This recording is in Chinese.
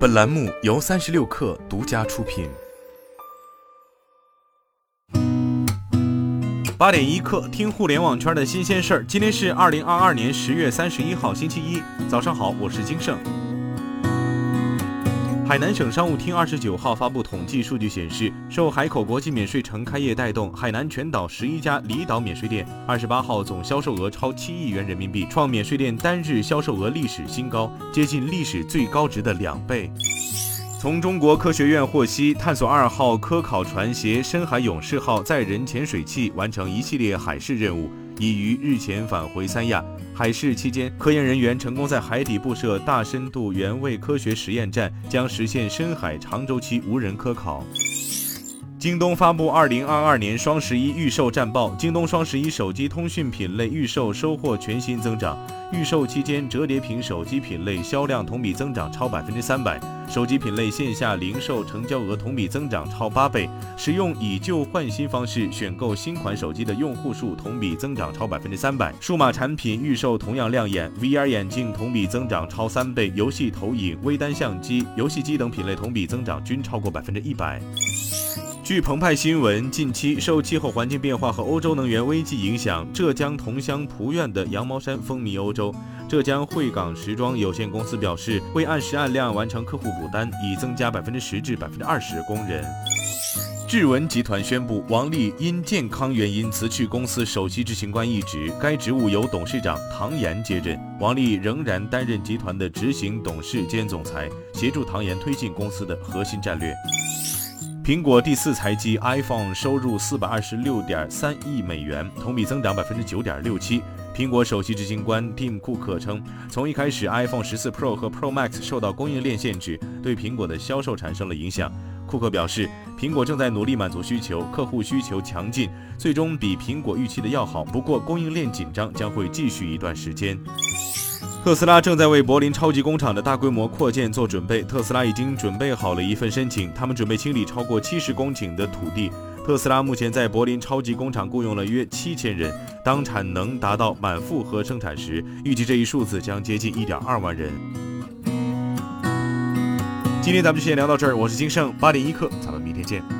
本栏目由三十六氪独家出品。八点一刻，听互联网圈的新鲜事儿。今天是二零二二年十月三十一号，星期一，早上好，我是金盛。海南省商务厅二十九号发布统计数据显示，受海口国际免税城开业带动，海南全岛十一家离岛免税店二十八号总销售额超七亿元人民币，创免税店单日销售额历史新高，接近历史最高值的两倍。从中国科学院获悉，探索二号科考船携深海勇士号载人潜水器完成一系列海试任务，已于日前返回三亚。海试期间，科研人员成功在海底布设大深度原位科学实验站，将实现深海长周期无人科考。京东发布二零二二年双十一预售战报，京东双十一手机通讯品类预售收获全新增长。预售期间，折叠屏手机品类销量同比增长超百分之三百，手机品类线下零售成交额同比增长超八倍，使用以旧换新方式选购新款手机的用户数同比增长超百分之三百。数码产品预售同样亮眼，VR 眼镜同比增长超三倍，游戏投影、微单相机、游戏机等品类同比增长均超过百分之一百。据澎湃新闻，近期受气候环境变化和欧洲能源危机影响，浙江桐乡蒲院的羊毛衫风靡欧洲。浙江汇港时装有限公司表示，为按时按量完成客户补单，已增加百分之十至百分之二十工人。智文集团宣布，王丽因健康原因辞去公司首席执行官一职，该职务由董事长唐岩接任。王丽仍然担任集团的执行董事兼总裁，协助唐岩推进公司的核心战略。苹果第四财季 iPhone 收入四百二十六点三亿美元，同比增长百分之九点六七。苹果首席执行官 Tim Cook 称，从一开始 iPhone 十四 Pro 和 Pro Max 受到供应链限制，对苹果的销售产生了影响。库克表示，苹果正在努力满足需求，客户需求强劲，最终比苹果预期的要好。不过，供应链紧张将会继续一段时间。特斯拉正在为柏林超级工厂的大规模扩建做准备。特斯拉已经准备好了一份申请，他们准备清理超过七十公顷的土地。特斯拉目前在柏林超级工厂雇佣了约七千人，当产能达到满负荷生产时，预计这一数字将接近一点二万人。今天咱们就先聊到这儿，我是金盛，八点一刻，咱们明天见。